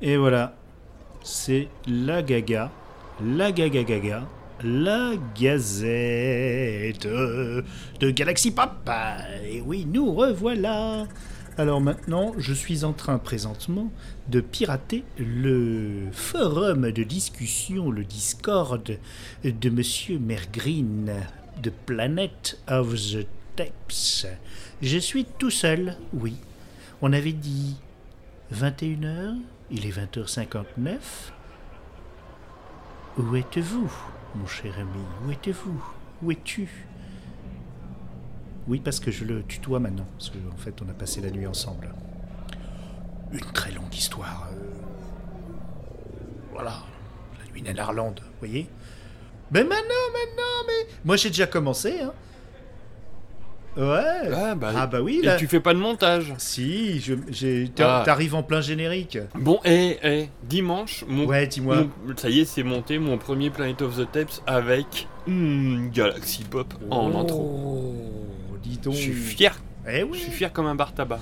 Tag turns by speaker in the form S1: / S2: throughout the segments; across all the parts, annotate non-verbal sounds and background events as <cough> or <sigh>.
S1: Et voilà, c'est la gaga, la gaga gaga, la gazette de Galaxy Pop. Et oui, nous revoilà. Alors maintenant, je suis en train présentement de pirater le forum de discussion, le Discord de Monsieur Mergreen de Planet of the Je suis tout seul, oui. On avait dit 21h, il est 20h59. Où êtes-vous, mon cher ami? Où êtes-vous? Où es-tu? Oui, parce que je le tutoie maintenant, parce qu'en fait, on a passé la nuit ensemble. Une très longue histoire. euh, Voilà, la nuit d'Arlande, vous voyez Mais maintenant, maintenant, mais... Moi, j'ai déjà commencé, hein. Ouais.
S2: Ah bah,
S1: Ah bah oui,
S2: et
S1: là...
S2: tu fais pas de montage.
S1: Si, je, j'ai,
S2: Ah.
S1: t'arrives en plein générique.
S2: Bon, et, et dimanche, mon,
S1: Ouais, dis-moi.
S2: ça y est, c'est monté mon premier Planet of the Tapes avec hmm, Galaxy Pop en intro.
S1: Oh, dis donc.
S2: Je suis fier,
S1: Eh
S2: je
S1: oui.
S2: suis fier comme un bar tabac.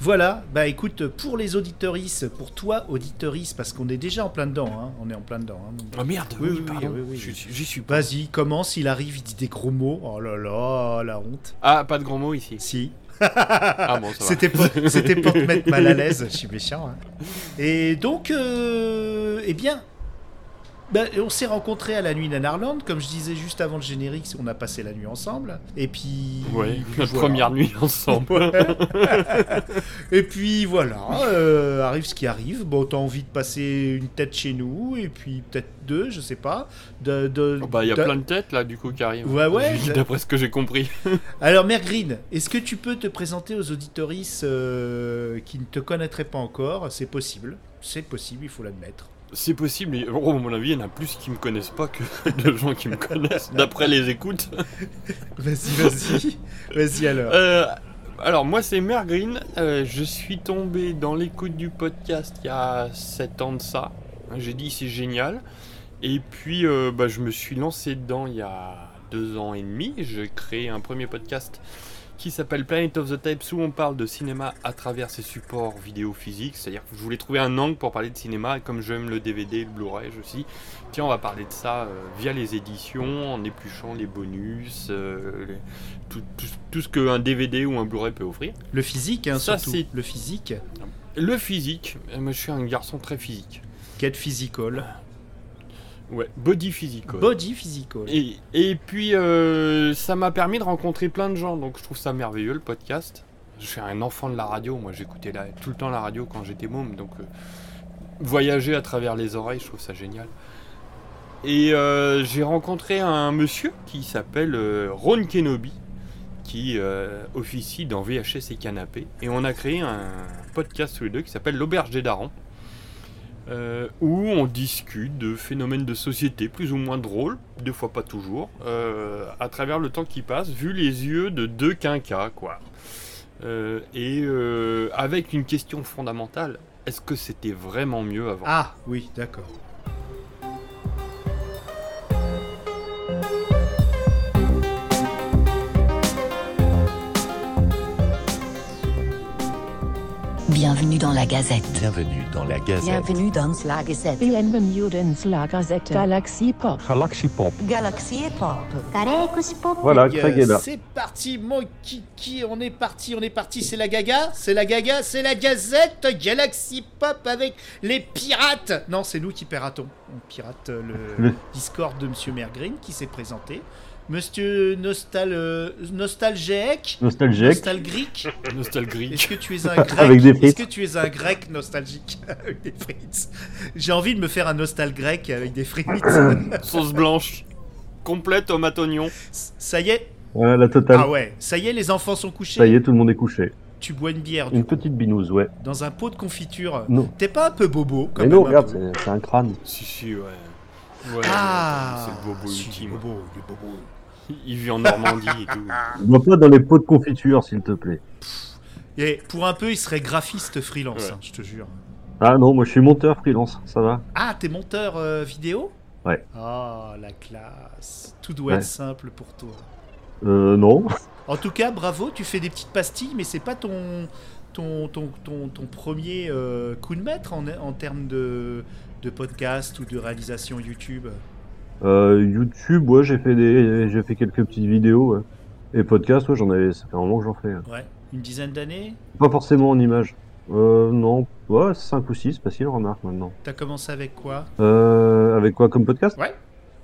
S1: Voilà, bah écoute, pour les auditorices, pour toi, auditorice, parce qu'on est déjà en plein dedans, hein, on est en plein dedans. hein.
S2: Oh merde,
S1: Oui,
S2: oui,
S1: oui,
S2: pardon.
S1: oui, oui,
S2: J'y
S1: oui.
S2: suis- J'y suis pas.
S1: Vas-y, commence, il arrive, il dit des gros mots. Oh là là, la honte.
S2: Ah, pas de grands mots ici.
S1: Si.
S2: Ah bon, ça va.
S1: C'était pour, c'était pour te mettre mal à l'aise, je suis méchant. hein. Et donc, euh, eh bien, bah, on s'est rencontrés à la nuit d'Anarland, comme je disais juste avant le générique, on a passé la nuit ensemble. Et puis.
S2: Ouais, notre
S1: voilà.
S2: première nuit ensemble. <laughs>
S1: Et puis voilà, euh, arrive ce qui arrive. Bon, t'as envie de passer une tête chez nous, et puis peut-être deux, je sais pas. De, de,
S2: Oh, bah, il y a
S1: de-
S2: plein de têtes là, du coup, qui arrivent.
S1: Ouais, ouais, <laughs>
S2: D'après ce que j'ai compris. <laughs>
S1: Alors, Mère Green, est-ce que tu peux te présenter aux auditoristes euh, qui ne te connaîtraient pas encore? C'est possible, c'est possible, il faut l'admettre.
S2: C'est possible. et- Oh, à mon avis, il y en a plus qui me connaissent pas que <laughs> de gens qui me connaissent, d'après les écoutes. <laughs>
S1: Vas-y, vas-y, vas-y alors.
S2: Euh, alors, moi, c'est Mère Green. Euh, je suis tombé dans l'écoute du podcast il y a 7 ans de ça. J'ai dit c'est génial. Et puis, euh, bah, je me suis lancé dedans il y a deux ans et demi. J'ai créé un premier podcast qui s'appelle Planet of the Tapes où on parle de cinéma à travers ses supports vidéo physiques. C'est-à-dire que je voulais trouver un angle pour parler de cinéma et comme j'aime le DVD, le Blu-ray, je aussi. Tiens, on va parler de ça euh, via les éditions, en épluchant les bonus, euh, les- tout, tout- tout ce qu'un DVD ou un Blu-ray peut offrir.
S1: Le physique, hein,
S2: Ça,
S1: surtout.
S2: c'est-
S1: Le physique.
S2: Le physique, euh, moi je suis un garçon très physique.
S1: Get physical.
S2: Ouais, body ouais.
S1: Body physical.
S2: Et, et puis euh, ça m'a permis de rencontrer plein de gens, donc je trouve ça merveilleux le podcast. Je suis un enfant de la radio, moi j'écoutais tout le temps la radio quand j'étais môme, donc euh, voyager à travers les oreilles, je trouve ça génial. Et euh, j'ai rencontré un monsieur qui s'appelle Ron Kenobi, qui officie dans VHS et Canapé, et on a créé un podcast tous les deux qui s'appelle L'Auberge des Darons. Euh, où on discute de phénomènes de société plus ou moins drôles, des fois pas toujours, euh, à travers le temps qui passe, vu les yeux de deux quinquas, quoi. Euh, et avec une question fondamentale, est-ce que c'était vraiment mieux avant?
S1: Ah, oui, d'accord.
S3: Bienvenue dans la Gazette.
S4: Bienvenue dans la Gazette.
S3: Bienvenue dans la Gazette.
S5: Bienvenue dans la Gazette Galaxy Pop.
S6: Galaxy Pop.
S3: Galaxy Pop.
S6: Voilà,
S1: Eh
S6: Craig
S1: bien,
S6: est là.
S1: C'est parti, mon kiki, on est parti, on est parti, c'est la gaga, c'est la gaga, c'est la gazette Galaxy Pop avec les pirates. Non, c'est nous qui piratons. On pirate le
S6: Le-
S1: Discord de Monsieur Mergreen qui s'est présenté. Monsieur Nostal, euh, Nostalgique,
S6: Nostalgique.
S1: Nostalgrique? Est-ce que tu es un <laughs> grec?
S6: Avec des
S1: Est-ce
S6: frites.
S1: que tu es un grec nostalgique? <laughs> Avec des frites J'ai envie de me faire un nostal grec avec des frites. <laughs>
S2: Sauce blanche, complète tomate oignon.
S1: ça y est?
S6: Voilà, la totale.
S1: Ah ouais, ça y est, les enfants sont couchés?
S6: Ça y est, tout le monde est couché.
S1: Tu bois une bière du
S6: Une
S1: coup,
S6: petite binouse, ouais.
S1: dans un pot de confiture?
S6: Non.
S1: T'es pas un peu bobo quand
S6: Mais
S1: même
S6: non,
S1: un
S6: regarde,
S1: peu
S6: c'est c'est un crâne.
S2: Si, si, ouais. Ouais,
S1: Ah,
S2: c'est le bobo ultime.
S1: bobo, le bobo. <laughs>
S2: Il vit en Normandie et tout. <laughs>
S6: Pas dans les pots de confiture, s'il te plaît.
S1: Et pour un peu, il serait graphiste freelance,
S2: Ouais.
S1: hein, je te jure.
S6: Ah non, moi je suis monteur freelance, ça va.
S1: Ah, t'es monteur euh, vidéo?
S6: Ouais.
S1: Ah, la classe. Tout doit
S6: Ouais.
S1: être simple pour toi.
S6: Euh, non. <laughs>
S1: En tout cas, bravo, tu fais des petites pastilles, mais c'est pas ton, ton, ton, ton, ton premier euh, coup de maître en, en termes de, de podcast ou de réalisation YouTube.
S6: Euh, YouTube, ouais, j'ai fait des, j'ai fait quelques petites vidéos. ouais. Et podcast, ouais, j'en avais, ça fait un moment que j'en fais. ouais.
S1: Ouais, une dizaine d'années?
S6: Pas forcément en image. Euh, non. Ouais, 5 ou 6, facile, remarque maintenant.
S1: T'as commencé avec quoi?
S6: Euh, avec quoi comme podcast?
S1: Ouais.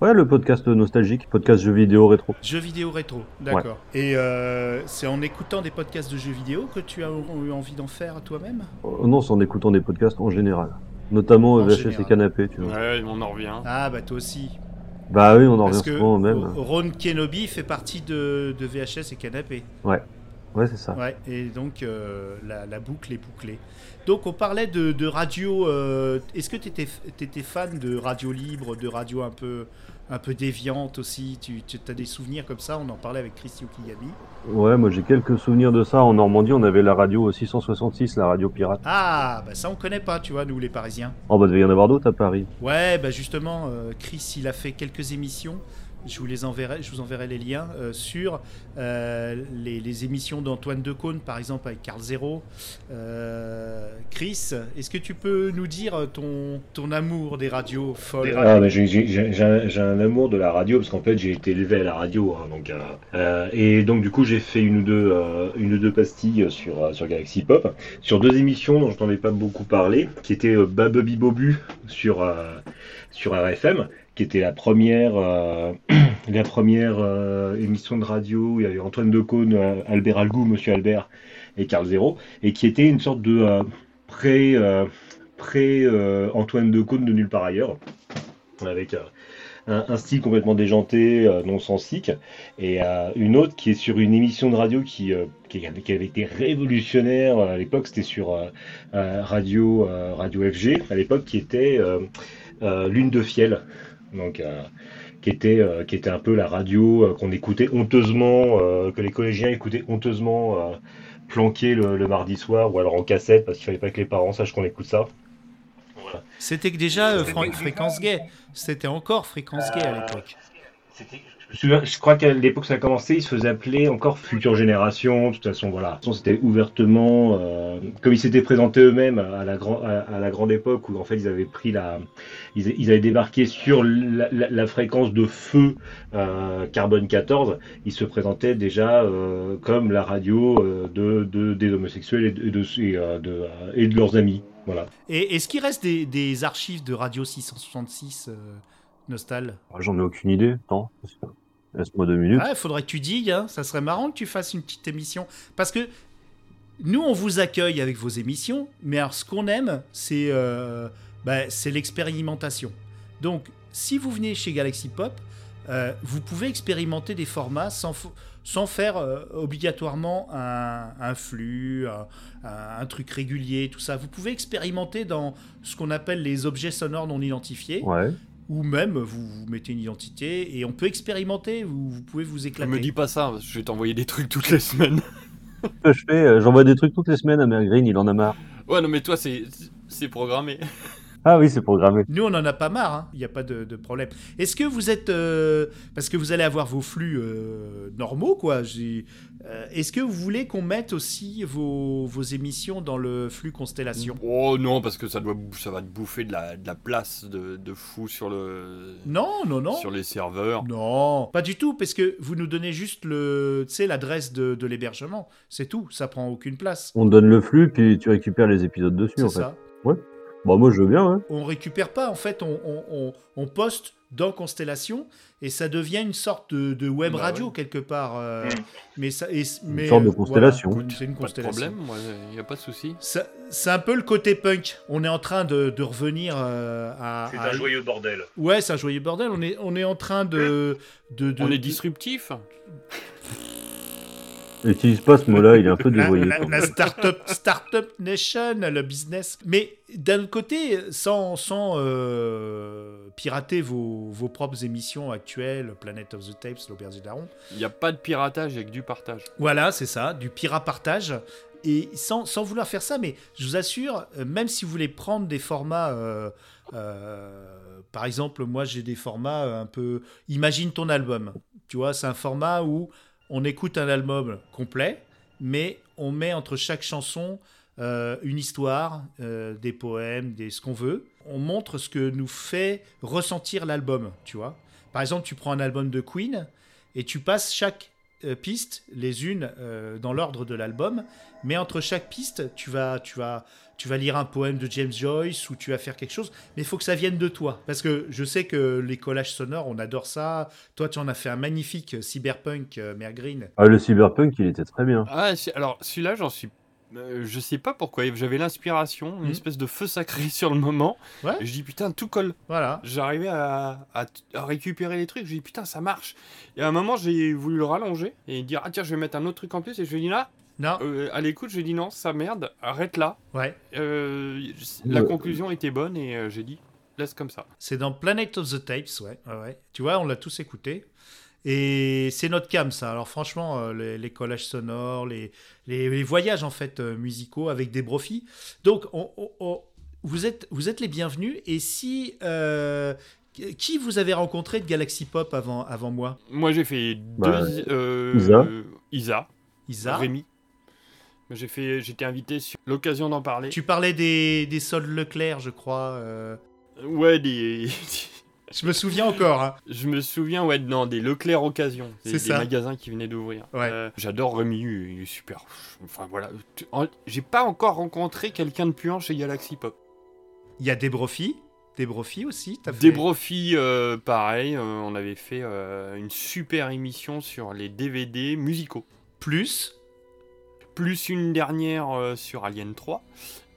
S6: Ouais, le podcast nostalgique, podcast jeux vidéo rétro.
S1: Jeux vidéo rétro, d'accord. Et euh, c'est en écoutant des podcasts de jeux vidéo que tu as eu envie d'en faire toi-même?
S6: Euh, non, c'est en écoutant des podcasts en général. Notamment
S1: En
S6: VHS
S1: général.
S6: et Canapé, tu vois.
S2: Ouais, on en revient.
S1: Ah bah toi aussi.
S6: Bah oui, on en revient souvent même.
S1: Ron Kenobi fait partie de, de VHS et Canapé.
S6: Ouais, c'est ça.
S1: Ouais, et donc euh, la, la boucle est bouclée. Donc on parlait de, de radio. euh, Est-ce que tu étais, fan de radio libre, de radio un peu, un peu déviante aussi Tu, as des souvenirs comme ça? On en parlait avec Christy Okiyami.
S6: Ouais, moi j'ai quelques souvenirs de ça. En Normandie, on avait la radio 666, la radio pirate.
S1: Ah, bah ça on connaît pas, tu vois, nous les Parisiens.
S6: Oh, bah devait y en avoir d'autres à Paris.
S1: Ouais, bah justement, euh, Chris, il a fait quelques émissions. Je vous les enverrai, je vous enverrai les liens euh, sur euh, les, émissions d'Antoine Decaune, par exemple avec Carl Zero. Euh, Chris, est-ce que tu peux nous dire ton, ton amour des radios folles?
S4: Ah, j'ai- un, amour de la radio parce qu'en fait j'ai été élevé à la radio hein, donc euh, et donc du coup j'ai fait une ou deux une ou deux pastilles sur sur Galaxy Pop sur deux émissions dont je t'en ai pas beaucoup parlé qui étaient Babubi Bobu sur sur RFM qui était la première euh, <clears throat> la première euh, émission de radio il y avait Antoine Decaune, euh, Albert Algou, Monsieur Albert et Carl Zero et qui était une sorte de pré pré Antoine Decaune de nulle part ailleurs avec un, un style complètement déjanté, non sensique, et une autre qui est sur une émission de radio qui, qui, avait, qui avait été révolutionnaire à l'époque, c'était sur radio, radio FG à l'époque, qui était Lune de Fiel, donc euh, qui était, euh, qui était un peu la radio euh, qu'on écoutait honteusement, euh, que les collégiens écoutaient honteusement euh, planqué le, le mardi soir, ou alors en cassette, parce qu'il fallait pas que les parents sachent qu'on écoute ça. Voilà.
S1: C'était déjà euh, Fréquence Gay. C'était encore Fréquence Gay à l'époque.
S4: C'était- me souviens- je crois qu'à l'époque où ça a commencé, il se faisait appeler encore Future Génération. De toute façon, voilà. De toute façon, C'était ouvertement, euh, comme ils s'étaient présentés eux-mêmes à la, grand, à, à la grande époque où en fait ils avaient pris la, ils, ils avaient débarqué sur la, la- la fréquence de feu euh, carbone 14. Ils se présentaient déjà euh, comme la radio euh, de, de- des homosexuels et de, et de, et, de, et de leurs amis. Voilà.
S1: Et est-ce qu'il reste des, des archives de Radio 666 euh, Nostal?
S6: J'en ai aucune idée. Attends, laisse-moi deux minutes.
S1: Ouais, faudrait que tu digues, hein. ça serait marrant que tu fasses une petite émission. Parce que nous, on vous accueille avec vos émissions, mais alors ce qu'on aime, c'est euh, bah, l'expérimentation. Donc, si vous venez chez Galaxy Pop, euh, vous pouvez expérimenter des formats sans, faire euh, obligatoirement un, un flux, un, un- un truc régulier, tout ça. Vous pouvez expérimenter dans ce qu'on appelle les objets sonores non identifiés,
S6: Ouais.
S1: Ou même vous, vous mettez une identité et on peut expérimenter, vous, vous pouvez vous
S2: Ne
S1: éclater.
S2: me dis pas ça, parce que je vais t'envoyer des trucs toutes les semaines. <laughs>
S6: Je fais, euh, j'envoie des trucs toutes les semaines à Mère Green, il en a marre.
S2: Ouais, non, mais toi, c'est c'est programmé.
S6: Ah oui, c'est programmé.
S1: Nous, on en a pas marre, hein. il n'y a pas de, de problème. Est-ce que vous êtes... euh, parce que vous allez avoir vos flux euh, normaux, quoi. euh, Est-ce que vous voulez qu'on mette aussi vos, vos émissions dans le flux Constellation?
S2: Oh non, parce que ça, doit, ça va te bouffer de la, de la place de, de fou sur, le,
S1: Non, non, non.
S2: sur les serveurs.
S1: Non, pas du tout, parce que vous nous donnez juste le, tu sais, l'adresse de, de l'hébergement. C'est tout, ça prend aucune place.
S6: On donne le flux, puis tu récupères les épisodes dessus, en fait.
S1: ça.
S6: Bon, moi, je veux bien, hein.
S1: On récupère pas, en fait, on, on- on- on poste dans Constellation et ça devient une sorte de, de web
S2: Bah
S1: radio
S2: ouais.
S1: quelque part. euh,
S4: Mm.
S1: mais ça, et- mais,
S6: sorte de
S1: euh,
S6: constellation.
S1: voilà, c'est une
S2: Pas de problème, il n'y a pas de souci.
S1: C'est un peu le côté punk. On est en train de, de revenir euh, à, à-
S4: joyeux bordel.
S1: Ouais, c'est un joyeux bordel. On est, on est en train de. de, de-
S2: On est
S1: de-
S2: disruptif
S6: N'utilise pas ce mot-là, il est un peu dévoyé.
S1: la- la startup, startup nation, le business. Mais d'un côté, sans, sans euh, pirater vos, vos propres émissions actuelles, Planet of the Tapes, l'Auberge des Darons,
S2: Il n'y a pas de piratage avec du partage.
S1: Voilà, c'est ça, du pirapartage. Et sans, sans vouloir faire ça, mais je vous assure, euh, même si vous voulez prendre des formats, euh, euh, par exemple, moi j'ai des formats un peu. Imagine ton album. Tu vois, c'est un format où on écoute un album complet, mais on met entre chaque chanson euh, une histoire, euh, des poèmes, des, ce qu'on veut. On montre ce que nous fait ressentir l'album, tu vois. Par exemple, tu prends un album de Queen et tu passes chaque euh, piste, les unes dans l'ordre de l'album, mais entre chaque piste, tu vas, tu, vas, tu vas lire un poème de James Joyce ou tu vas faire quelque chose, mais il faut que ça vienne de toi. Parce que je sais que les collages sonores, on adore ça. Toi, tu en as fait un magnifique euh, cyberpunk, euh, Mère Green.
S6: Ah, le cyberpunk, il était très bien.
S2: Ah, alors celui-là, j'en suis. euh, je sais pas pourquoi. J'avais l'inspiration, une
S1: Mhm.
S2: espèce de feu sacré <laughs> sur le moment.
S1: Ouais.
S2: Et je dis putain, tout colle.
S1: Voilà.
S2: J'arrivais à, à- à récupérer les trucs. Je dis putain, ça marche. Et à un moment, j'ai voulu le rallonger et dire ah tiens, je vais mettre un autre truc en plus. Et je lui dit là,
S1: Non,
S2: euh, à l'écoute, je lui ai dit non, ça merde, arrête là.
S1: ouais.
S2: Euh, la conclusion était bonne et euh, j'ai dit laisse comme ça.
S1: C'est dans Planet of the Tapes, ouais. ouais, ouais. Tu vois, on l'a tous écouté. Et c'est notre cam, ça. Alors franchement, euh, les, les collages sonores, les, les, les voyages en fait euh, musicaux avec des brofis. Donc, on- on- on- vous, êtes, vous êtes les bienvenus. Et si... euh, qui vous avez rencontré de Galaxy Pop avant, avant moi?
S2: Moi, j'ai fait deux.
S6: Bah,
S2: euh,
S6: Isa.
S2: Isa.
S1: Isa
S2: Rémi. J'ai fait, j'étais invité sur l'occasion d'en parler.
S1: Tu parlais des, des soldes Leclerc, je crois. euh.
S2: Ouais, des. <laughs>
S1: Je me souviens encore. hein.
S2: Je me souviens, ouais, non, des Leclerc Occasion. Des,
S1: C'est
S2: des
S1: ça.
S2: magasins qui venaient d'ouvrir.
S1: Ouais.
S2: Euh, J'adore Rémi, il est super. Enfin voilà. J'ai pas encore rencontré quelqu'un de puant chez Galaxy Pop.
S1: Il y a des brofis. Des brofis aussi. t'as fait-
S2: Des Brofis, euh, pareil, euh, on avait fait une super émission sur les DVD musicaux.
S1: Plus.
S2: Plus une dernière euh, sur Alien 3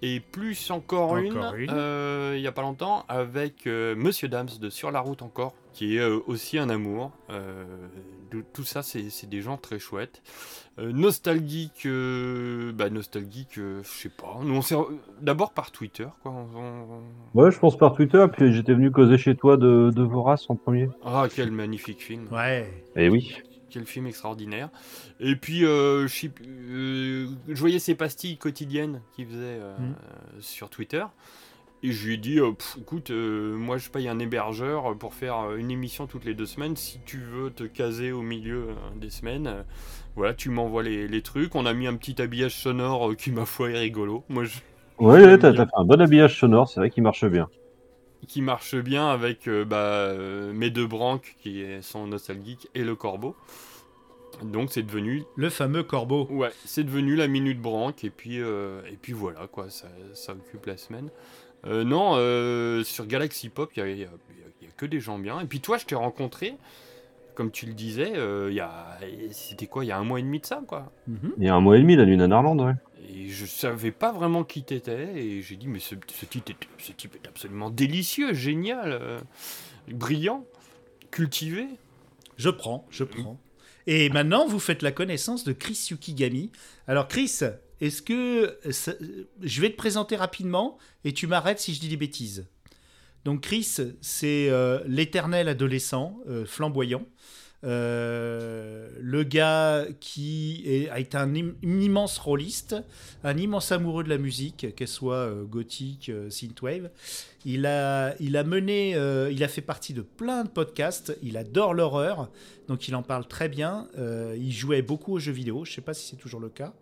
S2: et plus encore,
S1: Encore
S2: une, euh, il y a pas longtemps avec euh, Monsieur Dams de Sur la route encore qui est euh, aussi un amour Euh, de- tout ça c'est c'est des gens très chouettes Euh, nostalgique euh, bah nostalgique euh, je sais pas nous on s'est d'abord par Twitter quoi On- on-
S6: Ouais, je pense par Twitter, puis j'étais venu causer chez toi de, de Vorace en premier.
S2: ah quel magnifique film
S1: Ouais.
S6: Eh oui.
S2: Quel film extraordinaire. Et puis, euh, je, euh, je voyais ces pastilles quotidiennes qu'il faisait euh,
S1: Mm.
S2: sur Twitter. Et je lui ai dit, euh, Pff, écoute, euh, moi je paye un hébergeur pour faire une émission toutes les deux semaines. Si tu veux te caser au milieu des semaines, euh, voilà, tu m'envoies les, les trucs. On a mis un petit habillage sonore qui, ma foi, est rigolo. Moi, je- bien.
S6: t'as fait un bon habillage sonore, c'est vrai qu'il marche bien.
S2: Qui marche bien avec euh, bah, euh, mes deux branques qui sont nostalgiques et le corbeau. Donc c'est devenu
S1: Le fameux corbeau.
S2: Ouais, c'est devenu la minute branque et puis euh, et puis voilà quoi, ça, ça occupe la semaine. Euh, non, sur Galaxy Pop, y y il y a que des gens bien. Et puis toi, je t'ai rencontré, comme tu le disais, euh, il y a c'était quoi, il y a un mois et demi de ça quoi.
S1: Mhm.
S6: Il y a un mois et demi, la lune en Irlande, ouais.
S2: Et je savais pas vraiment qui t'étais et j'ai dit mais ce, ce type est, ce type est absolument délicieux, génial, euh, brillant, cultivé.
S1: Je prends, je prends. Et maintenant, vous faites la connaissance de Chris Yukigami. Alors, Chris, est-ce que. ça- Je vais te présenter rapidement et tu m'arrêtes si je dis des bêtises. Donc, Chris, c'est euh, l'éternel adolescent, euh, flamboyant. Euh, le gars qui a été un, im- un immense rôliste, un immense amoureux de la musique, qu'elle soit gothique, synthwave. Il a, il a mené, il a fait partie de plein de podcasts. Il adore l'horreur, donc il en parle très bien. Il jouait beaucoup aux jeux vidéo. Je ne sais pas si c'est toujours le cas.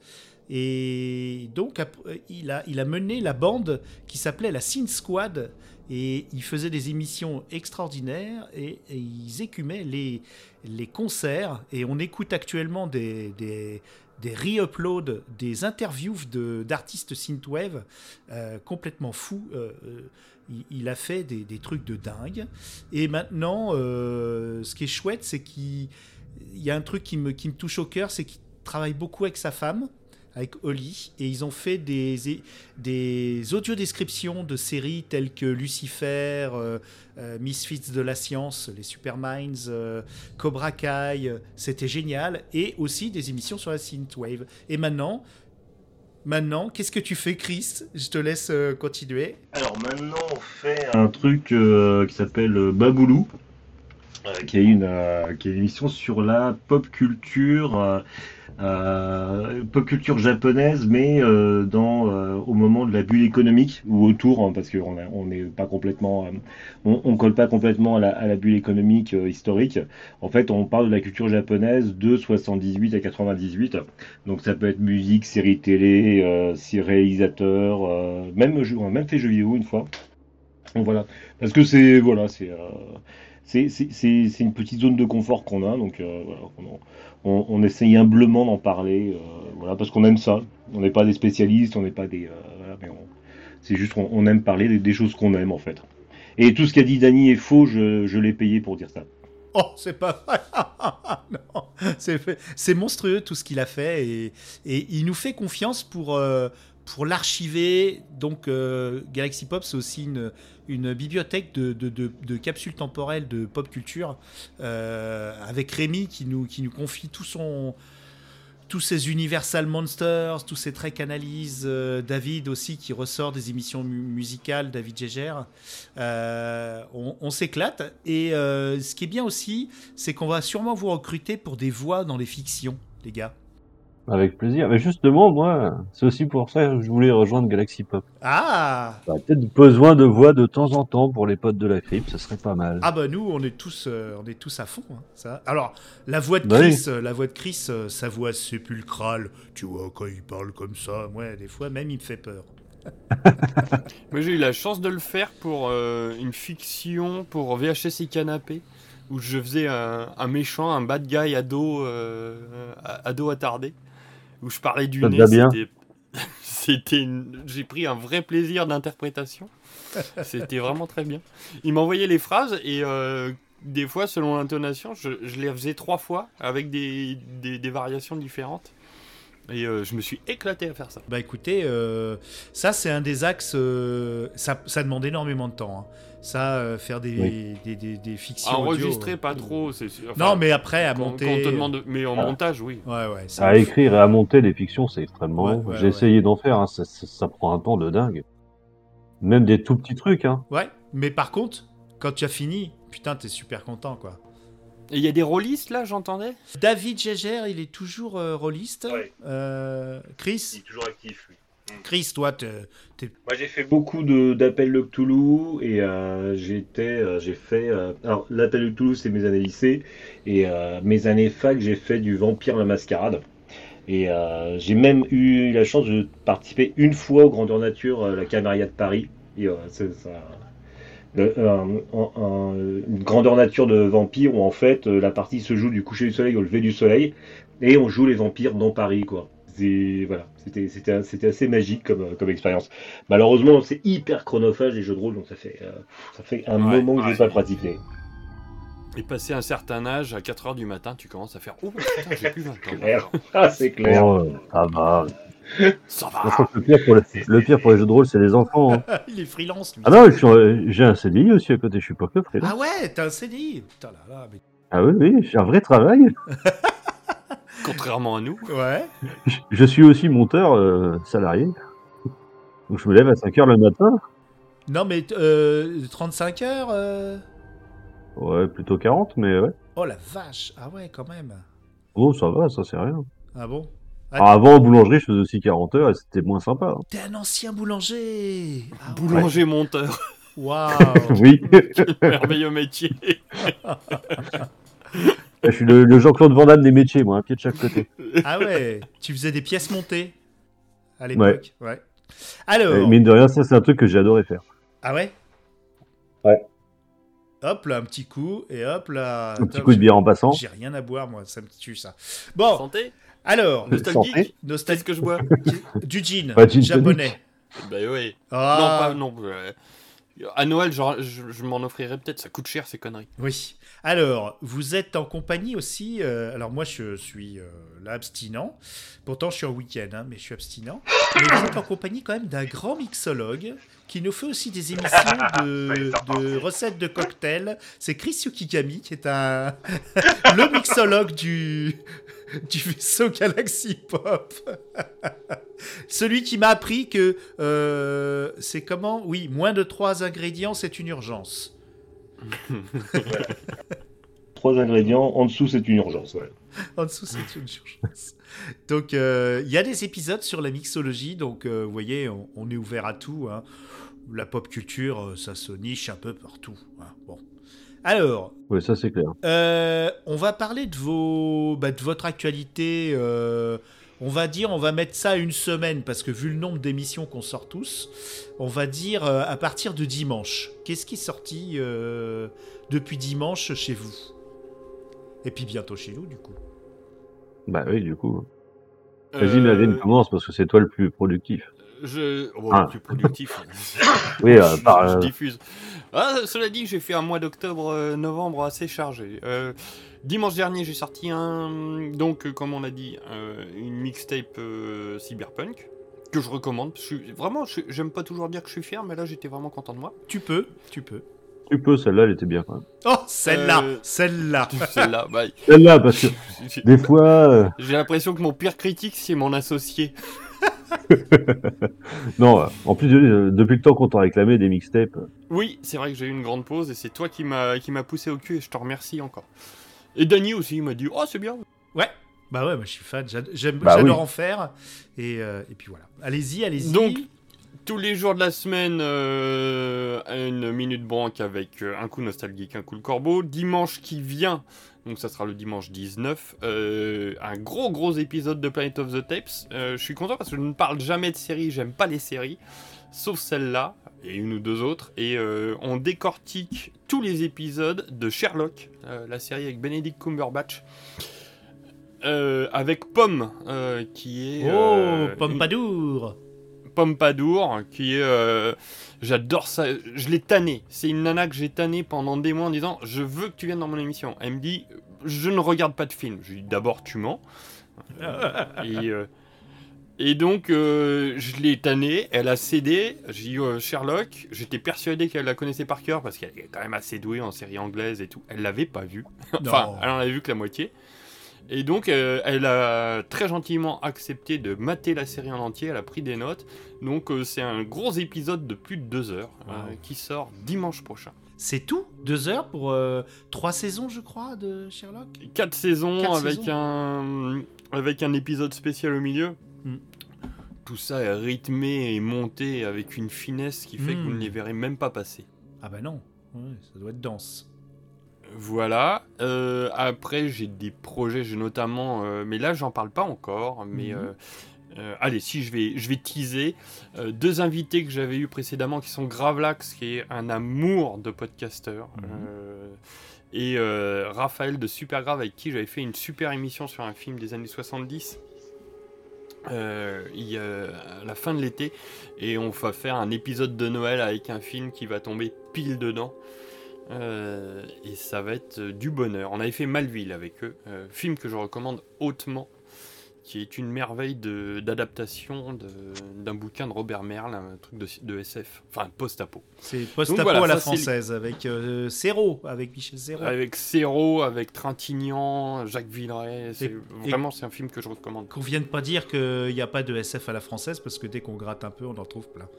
S1: Et donc il a, mené la bande qui s'appelait la Synth Squad. Et il faisait des émissions extraordinaires et, et ils écumaient les, les concerts. Et on écoute actuellement des, des, des re-uploads, des interviews d'artistes synthwave euh, complètement fous. Euh, euh, il, a fait des, des trucs de dingue. Et maintenant, ce qui est chouette, c'est qu'il il y a un truc qui me, qui me touche au cœur, c'est qu'il travaille beaucoup avec sa femme, avec Holly, et ils ont fait des, des audiodescriptions de séries telles que Lucifer, euh, euh, Misfits de la science, les Superminds, euh, Cobra Kai, c'était génial, et aussi des émissions sur la synthwave. Et maintenant, maintenant, qu'est-ce que tu fais, Chris? Je te laisse continuer.
S4: Alors maintenant, on fait un truc qui s'appelle Baboulou. qui est une émission sur la pop culture, euh, pop culture japonaise, mais euh, dans euh, au moment de la bulle économique ou autour, hein, parce qu'on on n'est pas complètement, euh, on, colle pas complètement à la, bulle économique historique. En fait, on parle de la culture japonaise de 78 à 98. Donc ça peut être musique, série télé, si réalisateur, même jeu- même fait jeux vidéo une fois. Donc voilà, parce que c'est voilà, c'est c'est une petite zone de confort qu'on a, donc euh, on, essaye humblement d'en parler, euh, voilà, parce qu'on aime ça. On n'est pas des spécialistes, on n'est pas des, euh, c'est juste on, on aime parler des, choses qu'on aime en fait. Et tout ce qu'a dit Dany est faux, je, l'ai payé pour dire ça.
S1: Oh, c'est pas vrai. <laughs> c'est monstrueux tout ce qu'il a fait et, il nous fait confiance pour pour l'archiver. Donc euh, Galaxy Pop, c'est aussi une, bibliothèque de, capsules temporelles de pop culture euh, avec Rémi qui nous confie tous ces Universal Monsters, tous ces Trek Analyse, euh, David aussi qui ressort des émissions mu- musicales, David Gégère. Euh, on on s'éclate. Et ce qui est bien aussi, c'est qu'on va sûrement vous recruter pour des voix dans les fictions, les gars.
S6: Avec plaisir. Mais justement, moi, c'est aussi pour ça que je voulais rejoindre Galaxy Pop.
S1: Ah
S6: J'aurais peut-être besoin de voix de temps en temps pour les potes de la crypte, ça serait pas mal.
S1: Ah bah nous, on est tous, euh, on est tous à fond. hein, ça. Alors, la voix de
S6: Bah
S1: Chris,
S6: oui.
S1: euh, la voix de Chris, euh, sa voix sépulcrale, tu vois, quand il parle comme ça, ouais, des fois même il me fait peur. <laughs>
S2: Moi j'ai eu la chance de le faire pour euh, une fiction pour VHS et Canapé où je faisais un, un méchant, un bad guy ado, euh, ado attardé où je parlais du nez. c'était- <laughs> C'était une... J'ai pris un vrai plaisir d'interprétation. C'était vraiment très bien. Il m'envoyait les phrases et euh, des fois, selon l'intonation, je, je les faisais trois fois avec des, des, des variations différentes. Et euh, je me suis éclaté à faire ça.
S1: Bah écoutez, euh, ça c'est un des axes, euh, ça, ça demande énormément de temps. hein. Ça, euh, faire des,
S6: Oui.
S1: des, des- des fictions.
S2: À enregistrer,
S1: euh,
S2: pas trop. c'est sûr.
S1: non,
S2: Enfin,
S1: mais après à
S2: quand,
S1: monter.
S2: quand on te demande, mais en
S6: Ah.
S2: montage, oui.
S1: Ouais, ouais. c'est
S6: À écrire et à monter les fictions, c'est extrêmement
S1: Ouais,
S6: long.
S1: ouais,
S6: J'ai
S1: ouais.
S6: essayé d'en faire, hein, ça, ça- ça prend un temps de dingue. Même des tout petits trucs, hein.
S1: Ouais, mais par contre, quand tu as fini, putain, t'es super content quoi.
S2: Et il y a des rôlistes là, j'entendais?
S1: David Gégère, il est toujours euh, rôliste.
S4: Ouais.
S1: Euh, Chris,
S4: toujours actif, oui.
S1: Chris, toi, te- t'es
S4: Moi, j'ai fait beaucoup de- d'appels de Cthulhu et euh, j'étais, euh, j'ai fait. euh, alors, l'appel de Cthulhu, c'est mes années lycée et euh, mes années fac, j'ai fait du Vampire la Mascarade. Et euh, j'ai même eu la chance de participer une fois au Grandeur Nature, euh, la Camarilla de Paris. Et euh, c'est ça. Le- un- un- un- une grandeur nature de vampire où en fait euh, la partie se joue du coucher du soleil au lever du soleil et on joue les vampires dans Paris quoi. C'est voilà, c'était c'était c'était assez magique comme euh, comme expérience. Malheureusement, c'est hyper chronophage les jeux de rôle donc ça fait euh, ça fait un
S2: Ouais,
S4: moment que
S2: ouais.
S4: j'ai pas pratiqué.
S2: Et passé un certain âge, à 4h du matin, tu commences à faire Oh putain, j'ai plus 20 ans.
S4: Clair. <laughs> Ah, c'est clair.
S6: Oh, ça va.
S2: Ça va
S6: le pire pour, le, le pire pour les jeux de rôle, c'est les enfants. hein. <laughs>
S1: il est freelance. Lui.
S6: Ah non, en- j'ai un CDI aussi à côté, je suis pas que freelance.
S1: Ah ouais, t'as un CDI. Putain là là, mais...
S6: Ah oui, oui, j'ai un vrai travail. <laughs>
S2: Contrairement à nous.
S1: Ouais.
S6: Je, je suis aussi monteur euh, salarié. Donc je me lève à 5h le matin.
S1: Non mais euh, 35 heures. euh,
S6: Ouais, plutôt 40, mais ouais.
S1: Oh la vache. Ah ouais, quand même.
S6: Oh, ça va, ça c'est rien.
S1: Ah bon?
S6: Alors, avant, en boulangerie, je faisais aussi 40 heures et c'était moins sympa. hein.
S1: T'es un ancien boulanger. Ah ouais.
S2: Boulanger monteur.
S1: Waouh. <laughs>
S6: Oui,
S2: Merveilleux métier. <laughs>
S6: je suis le, le Jean-Claude Van Damme des métiers, moi, un pied de chaque côté.
S1: Ah ouais. Tu faisais des pièces montées à l'époque. Ouais. Alors.
S6: Euh, mine de rien, ça c'est un truc que j'ai adoré faire.
S1: Ah ouais?
S6: Ouais.
S1: Hop là, un petit coup et hop là.
S6: Un petit coup de bière en passant.
S1: J'ai rien à boire moi, ça me tue ça. Bon,
S2: Santé
S1: alors,
S2: Nostalgique. Qu'est-ce que je bois <laughs>
S1: du gin,
S6: Bah, gin
S1: japonais.
S2: Bah oui.
S1: Ah,
S2: Non, pas non. euh, À Noël, genre, je, je m'en offrirai peut-être. Ça coûte cher ces conneries.
S1: Oui. Alors, vous êtes en compagnie aussi. euh, alors, moi, je suis euh, là abstinent. Pourtant, je suis en week-end, hein, mais je suis abstinent. Mais vous êtes en compagnie quand même d'un grand mixologue qui nous fait aussi des émissions <laughs> de, de recettes de cocktails. C'est Chris Yukigami qui est un <laughs> le mixologue du du vaisseau Galaxy Pop. <laughs> Celui qui m'a appris que euh, c'est comment? Oui, moins de trois ingrédients, c'est une urgence.
S4: trois ingrédients. En dessous, c'est une urgence. Ouais. <laughs>
S1: En dessous, c'est une urgence. Donc, euh, il y a des épisodes sur la mixologie. Donc, euh, vous voyez, on, on est ouvert à tout. hein. La pop culture, euh, ça se niche un peu partout. hein. Bon. Alors,
S6: Ouais, ça c'est clair.
S1: euh, on va parler de, vos, bah, de votre actualité. on va dire, on va mettre ça une semaine, parce que vu le nombre d'émissions qu'on sort tous, on va dire à partir de dimanche. Qu'est-ce qui est sorti depuis dimanche chez vous? Et puis bientôt chez nous, du coup.
S6: Bah oui, du coup.
S2: Euh,
S6: Vas-y, Mavin, commence parce que c'est toi le plus productif.
S2: Je. Oh,
S6: Ah.
S2: le plus productif. <laughs>
S6: Oui, euh,
S2: je,
S6: par,
S2: je
S6: euh,
S2: diffuse. Ah, cela dit, j'ai fait un mois d'octobre-novembre assez chargé. Euh, dimanche dernier, j'ai sorti un. Donc, euh, comme on a dit, euh, une mixtape euh, cyberpunk que je recommande. Je suis, vraiment, je- j'aime pas toujours dire que je suis fier, mais là, j'étais vraiment content de moi.
S1: Tu peux, tu peux.
S6: Tu peux, celle-là, elle était bien quand même.
S1: Oh, celle-là,
S2: Euh,
S1: celle-là. <laughs>
S2: Celle-là, bah,
S6: Celle-là, parce que
S2: j'ai- <laughs>
S6: des fois. euh,
S2: j'ai l'impression que mon pire critique, c'est mon associé. <laughs>
S6: Non, euh, en plus, euh, depuis le temps qu'on t'a réclamé des mixtapes, euh,
S2: Oui, c'est vrai que j'ai eu une grande pause et c'est toi qui m'a qui m'a poussé au cul et je te remercie encore. Et Dany aussi, il m'a dit Oh, c'est bien.
S1: Ouais. Bah ouais, moi je suis fan. J'ad- J'aime,
S6: Bah
S1: j'adore
S6: oui.
S1: en faire. Et, euh, et puis voilà. Allez-y, allez-y.
S2: Donc, tous les jours de la semaine, euh, une minute branque avec euh, un coup nostalgique, un coup le corbeau. Dimanche qui vient, donc ça sera le dimanche 19, euh, un gros gros épisode de Planet of the Tapes. Euh, je suis content parce que je ne parle jamais de séries, j'aime pas les séries, sauf celle-là et une ou deux autres. Et on décortique tous les épisodes de Sherlock, la série avec Benedict Cumberbatch. Avec Pomme, qui est.
S1: oh,
S2: une-
S1: Pompadour.
S2: Qui est. euh, J'adore ça. Je l'ai tanné. C'est une nana que j'ai tanné pendant des mois en disant Je veux que tu viennes dans mon émission. Elle me dit Je ne regarde pas de film. Je lui dis D'abord, tu mens. <laughs> et, euh, et donc, euh, je l'ai tannée. Elle a cédé. J'ai eu euh, Sherlock. J'étais persuadé qu'elle la connaissait par cœur parce qu'elle est quand même assez douée en série anglaise et tout. Elle l'avait pas vue. <laughs> enfin,
S1: Non.
S2: elle en avait vu que la moitié. Et donc, euh, elle a très gentiment accepté de mater la série en entier. Elle a pris des notes. Donc, euh, c'est un gros épisode de plus de deux heures euh, qui sort dimanche prochain.
S1: C'est tout? Deux heures pour trois saisons, je crois, de Sherlock?
S2: Quatre saisons
S1: Quatre
S2: avec
S1: saisons.
S2: un avec un épisode spécial au milieu.
S1: Mm.
S2: Tout ça est rythmé et monté avec une finesse qui fait que vous
S1: Mm.
S2: ne les verrez même pas passer.
S1: Ah bah non. Ouais, ça doit être dense.
S2: Voilà. Euh, après, j'ai des projets, j'ai notamment, euh, mais là, j'en parle pas encore. Mais
S1: Mhm.
S2: euh, allez, si je vais, je vais teaser deux invités que j'avais eu précédemment, qui sont Gravelax, qui est un amour de podcasteur,
S1: Mhm.
S2: et Raphaël de Supergrave, avec qui j'avais fait une super émission sur un film des années 70. euh, il y a- à la fin de l'été et on va faire un épisode de Noël avec un film qui va tomber pile dedans euh, et ça va être euh, du bonheur. On avait fait Malville avec eux, euh, film que je recommande hautement, qui est une merveille d'adaptation d'un bouquin de Robert Merle, un truc de, de SF, enfin post-apo.
S1: C'est post-apo
S2: voilà,
S1: à la française, avec euh, avec Michel Serrault.
S2: Avec Serrault, avec Trintignant, Jacques Villeray, vraiment c'est un film que je recommande.
S1: Qu'on vienne pas dire qu'il n'y a pas de SF à la française, parce que dès qu'on gratte un peu, on en trouve plein.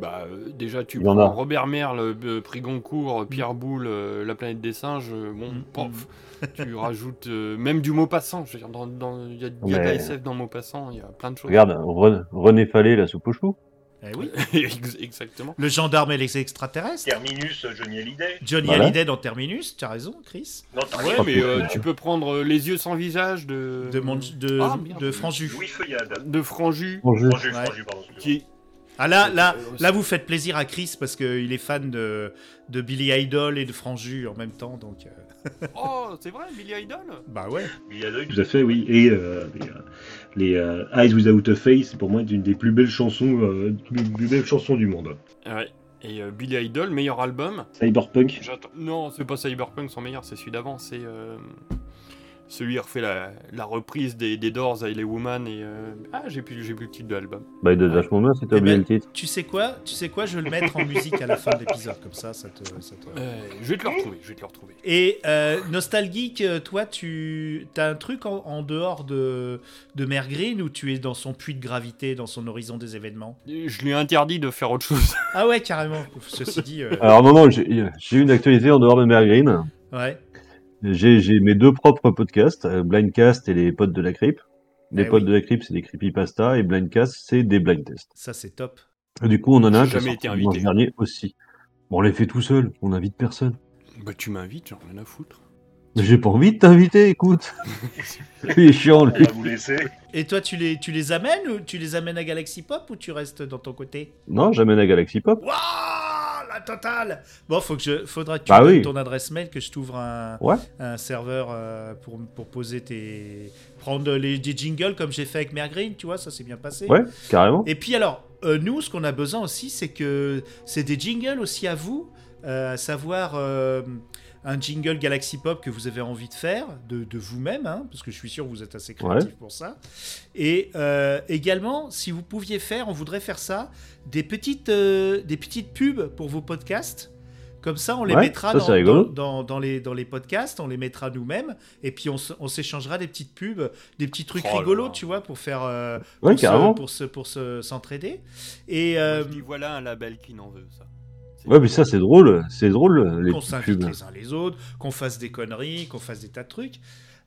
S2: Bah, euh, déjà, tu prends
S6: a.
S2: Robert Merle, euh, prix Goncourt, Pierre Boulle, euh, La planète des singes, euh, bon,
S1: Mm,
S2: pof, <laughs> tu rajoutes euh, même du mot passant. Je veux dire, dans- dans- il y a, il y a de la SF dans mot passant, il y a plein de choses.
S6: regarde, Re- René Fallet, la soupe au chou.
S1: Eh oui. <laughs>
S2: Ex- Exactement.
S1: Le gendarme et les extraterrestres.
S4: Terminus, Johnny Hallyday.
S1: Johnny
S6: Voilà.
S1: Hallyday dans Terminus, tu as raison, Chris.
S4: Non, t'as
S2: Ouais, mais euh, tu peux prendre euh, Les yeux sans visage de,
S1: De, Mon- de,
S2: Ah, merde.
S1: de Franju.
S4: Louis Feuillade.
S2: de Franju,
S6: Bonjour.
S4: Franju,
S1: Ouais.
S4: Franju, pardon.
S2: qui
S1: Ah là, là,
S2: Euh,
S1: là, vous faites plaisir à Chris parce qu'il est fan de, de Billy Idol et de Franju en même temps, donc... euh,
S2: Oh, c'est vrai, Billy Idol?
S1: Bah ouais.
S4: Il y a l'œil, tout à fait, oui. Et euh, les, euh, les, euh, Eyes Without a Face, pour moi, est une des plus belles chansons, euh, plus, belles chansons du monde.
S2: Ouais. Et euh, Billy Idol, meilleur album?
S4: Cyberpunk.
S2: J'attends- Non, c'est pas Cyberpunk son meilleur, c'est celui d'avant, c'est euh, celui qui refait la, la reprise des, des Doors, I Lay Woman et euh, ah j'ai plus j'ai plus le titre de l'album.
S6: Bah, il doit être vachement bien si t'as
S1: Eh
S6: oublié
S1: ben-
S6: le titre.
S1: Tu sais quoi Tu sais quoi Je vais le mettre en musique à la fin de l'épisode, comme ça, ça te... ça te-
S2: Euh, je vais te le retrouver, je vais te le retrouver.
S1: Et euh, Nostalgeek, euh, toi, tu as un truc en, en dehors de, de Mère Green où tu es dans son puits de gravité, dans son horizon des événements?
S2: Je lui ai interdit de faire autre chose.
S1: Ah ouais, carrément. Ceci dit, euh,
S6: Alors, non, non, j'ai j'ai une actualité en dehors de Mère Green.
S1: ouais.
S6: J'ai mes deux propres podcasts, euh, Blindcast et les potes de la crypte. Les
S1: Eh
S6: potes
S1: oui.
S6: de la crypte, c'est des creepypasta et Blindcast, c'est des blind tests.
S1: Ça, c'est top.
S6: Et du coup, on en a un
S2: jamais été invité.
S6: dernier aussi. Bon, on les fait tout seul, on invite personne.
S2: Bah, tu m'invites, j'en ai rien à foutre.
S6: J'ai pas envie de t'inviter, écoute. <laughs> lui est chiant, lui.
S4: va vous laisser.
S1: Et toi, tu les, tu les amènes ou tu les amènes à Galaxy Pop ou tu restes dans ton côté?
S6: Non, j'amène à Galaxy Pop.
S1: La totale Bon, faut que je, faudra que tu
S6: Bah
S1: me donnes
S6: oui.
S1: ton adresse mail, que je t'ouvre un,
S6: Ouais.
S1: un serveur euh, pour, pour poser tes... Prendre les, des jingles comme j'ai fait avec Mère Green, tu vois, ça s'est bien passé.
S6: Ouais, carrément.
S1: Et puis alors, euh, nous, ce qu'on a besoin aussi, c'est que c'est des jingles aussi à vous, euh, à savoir un jingle Galaxy Pop que vous avez envie de faire, de, de vous-même, hein, parce que je suis sûr que vous êtes assez créatif pour ça. Et euh, également, si vous pouviez faire, on voudrait faire ça, des petites, euh, des petites pubs pour vos podcasts. Comme ça, on les
S6: Ouais,
S1: mettra
S6: ça,
S1: dans,
S6: c'est rigolo.
S1: dans- dans- dans les, dans les podcasts, on les mettra nous-mêmes, et puis on, on s'échangera des petites pubs, des petits trucs
S2: Oh
S1: rigolos,
S2: là.
S1: tu vois, pour faire, euh,
S6: Ouais,
S1: pour se- pour se, pour se s'entraider. Et
S2: Moi,
S1: euh,
S2: je dis, voilà un label qui n'en veut, ça.
S6: Ouais, mais ça, c'est drôle. C'est drôle, les
S1: qu'on s'invite les uns les autres, qu'on fasse des conneries, qu'on fasse des tas de trucs.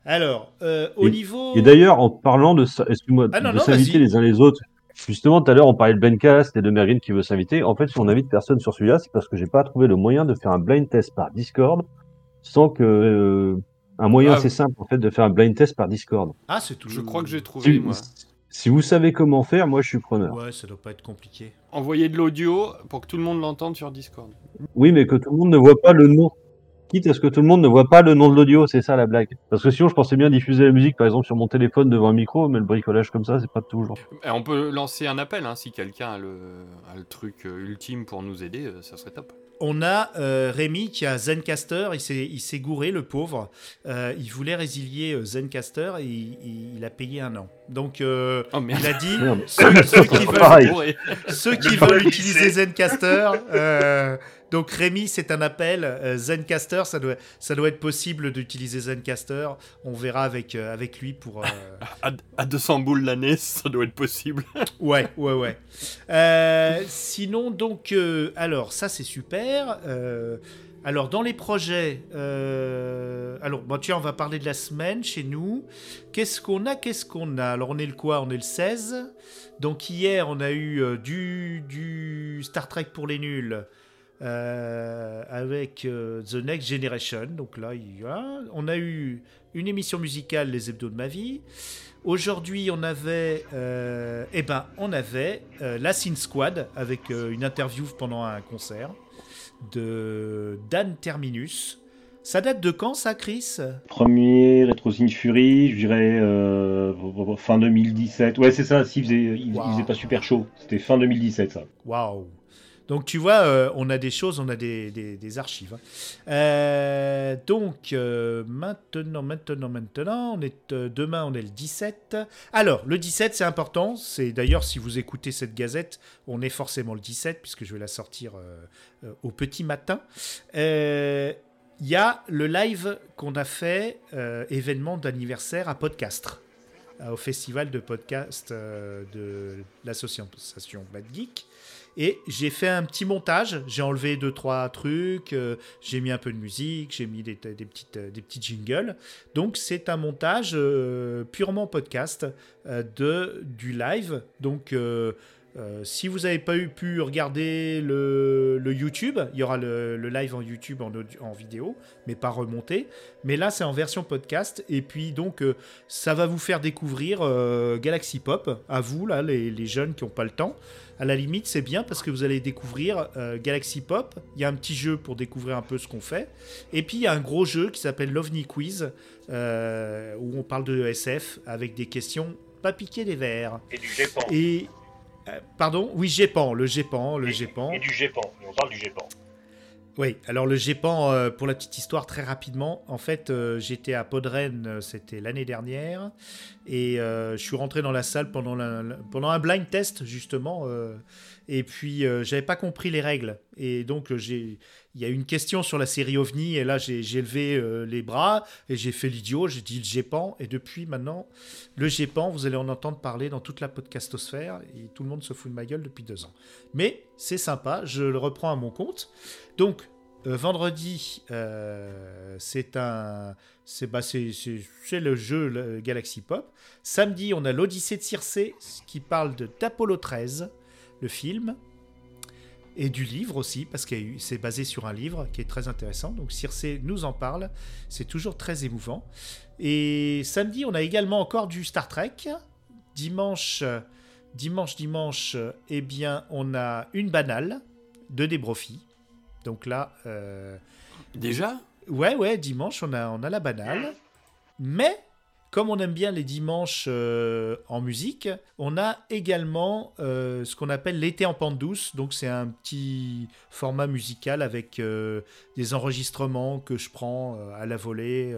S1: Alors, euh, au
S6: Et-
S1: niveau.
S6: Et d'ailleurs, en parlant de ça, excuse-moi,
S1: Ah non,
S6: de
S1: non,
S6: s'inviter les uns les autres. Justement, tout à l'heure, on parlait de Bencast et de Mergin qui veut s'inviter. En fait, si on invite personne sur celui-là, c'est parce que j'ai pas trouvé le moyen de faire un blind test par Discord sans que euh, un moyen
S2: Ah,
S6: assez simple en fait de faire un blind test par Discord.
S1: Ah, c'est tout.
S2: Je crois que j'ai trouvé, moi.
S6: Si vous savez comment faire, moi je suis preneur.
S1: Ouais, ça doit pas être compliqué.
S2: Envoyer de l'audio pour que tout le monde l'entende sur Discord.
S6: Oui, mais que tout le monde ne voit pas le nom. Quitte à ce que tout le monde ne voit pas le nom de l'audio, c'est ça la blague. Parce que sinon, je pensais bien diffuser la musique, par exemple, sur mon téléphone devant un micro, mais le bricolage comme ça, c'est pas toujours.
S2: Et on peut lancer un appel, hein, si quelqu'un a le, a le truc euh, ultime pour nous aider, euh, ça serait top.
S1: On a euh, Rémi qui a Zencaster, il s'est, il s'est gouré, le pauvre. Euh, il voulait résilier euh, Zencaster et il, a payé un an. Donc, euh,
S2: Oh
S1: il a dit ceux, ceux qui <laughs> veulent, ceux qui utiliser Zencaster, euh, donc Rémi, c'est un appel. Euh, Zencaster, ça doit, ça doit être possible d'utiliser Zencaster. On verra avec, euh, avec lui pour. euh, <laughs>
S2: À, à 200 boules l'année, <laughs> ça doit être possible. <laughs>
S1: Ouais, ouais, ouais. Sinon, donc, alors, ça c'est super. Alors, dans les projets, alors, bon, tiens, on va parler de la semaine chez nous. Qu'est-ce qu'on a Qu'est-ce qu'on a? Alors, on est le quoi? On est le 16. Donc, hier, on a eu du, du Star Trek pour les nuls. Euh, avec euh, The Next Generation. Donc là, il y a- on a eu une émission musicale, Les Hebdos de ma vie. Aujourd'hui, on avait, euh, eh ben, on avait la Sin Squad avec une interview pendant un concert de Dan Terminus. Ça date de quand, ça, Chris?
S4: Premier Retro Fury, je dirais fin 2017. Ouais, c'est ça, si, il faisait, il,
S1: Wow.
S4: il faisait pas super chaud. C'était fin 2017, ça.
S1: Waouh Donc, tu vois, euh, on a des choses, on a des, archives. hein. Euh, donc, euh, maintenant, maintenant, maintenant, on est, demain, on est le 17. Alors, le 17, c'est important. C'est d'ailleurs, si vous écoutez cette gazette, on est forcément le 17, puisque je vais la sortir au petit matin. Il y a le live qu'on a fait, événement d'anniversaire à Podcastre, euh, au festival de podcast de l'association Bad Geek. Et j'ai fait un petit montage, j'ai enlevé deux trois trucs, euh, j'ai mis un peu de musique, j'ai mis des, petites euh, des petits jingles. Donc c'est un montage euh, purement podcast de du live. Donc si vous n'avez pas eu pu regarder le, YouTube, il y aura le, live en YouTube en, vidéo, mais pas remonté. Mais là, c'est en version podcast. Et puis, donc, ça va vous faire découvrir Galaxy Pop, à vous, là, les, les jeunes qui n'ont pas le temps. À la limite, c'est bien parce que vous allez découvrir euh, Galaxy Pop. Il y a un petit jeu pour découvrir un peu ce qu'on fait. Et puis, il y a un gros jeu qui s'appelle l'OVNI Quiz, euh, où on parle de SF avec des questions pas piquer des verres.
S4: Et du GEPAN.
S1: Et. euh, pardon? Oui, GEPAN, le GEPAN, le GEPAN.
S4: du GEPAN. On parle du GEPAN.
S1: Oui, alors le GEPAN, euh, pour la petite histoire, très rapidement, en fait, euh, j'étais à Podren, euh, c'était l'année dernière, et je suis rentré dans la salle pendant, pendant un blind test, justement, et puis j'avais pas compris les règles. Et donc, il y a une question sur la série OVNI, et là, j'ai levé les bras, et j'ai fait l'idiot, j'ai dit le GEPAN, et depuis maintenant, le GEPAN, vous allez en entendre parler dans toute la podcastosphère, et tout le monde se fout de ma gueule depuis deux ans. Mais c'est sympa, je le reprends à mon compte. Donc, euh, vendredi, euh, c'est un, c'est bah, le jeu Galaxy Pop. Samedi, on a l'Odyssée de Circé, qui parle de d'Apollo 13, le film, et du livre aussi, parce que c'est basé sur un livre qui est très intéressant. Donc Circé nous en parle, c'est toujours très émouvant. Et samedi, on a également encore du Star Trek. Dimanche, dimanche, dimanche, eh bien, on a une banale de Débrofi. Donc là, euh,
S2: Déjà?
S1: Ouais, ouais, dimanche, on a, on a la banale. Mais, comme on aime bien les dimanches euh, en musique, on a également euh, ce qu'on appelle l'été en pente douce. Donc, c'est un petit format musical avec des enregistrements que je prends à la volée.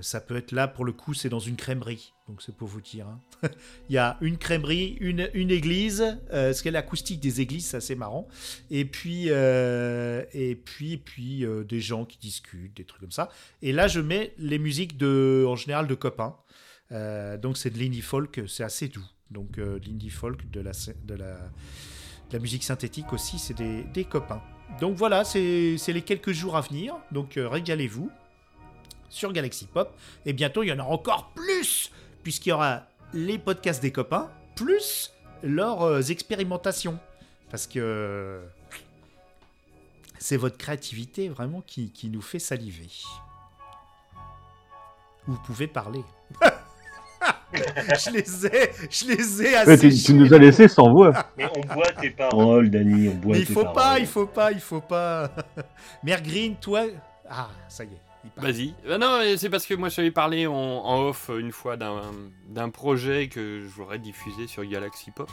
S1: ça peut être là, pour le coup, c'est dans une crèmerie. Donc, c'est pour vous dire. hein. <laughs> Il y a une crèmerie, une, une église. euh, ce qu'est l'acoustique des églises, c'est assez marrant. Et puis, euh, et puis, et puis euh, des gens qui discutent, des trucs comme ça. Et là, je mets les musiques de, en général de copains. Donc, c'est de l'indie folk, c'est assez doux. Donc, de l'indie folk, de la, de la, musique synthétique aussi, c'est des, des copains. Donc voilà, c'est les quelques jours à venir. Donc régalez-vous sur Galaxy Pop. Et bientôt, il y en aura encore plus, puisqu'il y aura les podcasts des copains, plus leurs euh, expérimentations. Parce que c'est votre créativité vraiment qui, qui nous fait saliver. Vous pouvez parler. <laughs> je les ai, je les ai
S6: Ouais, tu,
S1: assez.
S6: tu nous as laissé sans voix.
S4: Mais on boit tes paroles, Dani, on boit
S1: Mais il
S4: tes
S1: faut
S4: paroles.
S1: pas, il faut pas, il faut pas. <laughs> Mère Green, toi. Ah, ça y est. il.
S2: Vas-y. Ah non, c'est parce que moi je t'avais parlé en, en off euh, une fois d'un projet que je voudrais diffuser sur Galaxy Pop.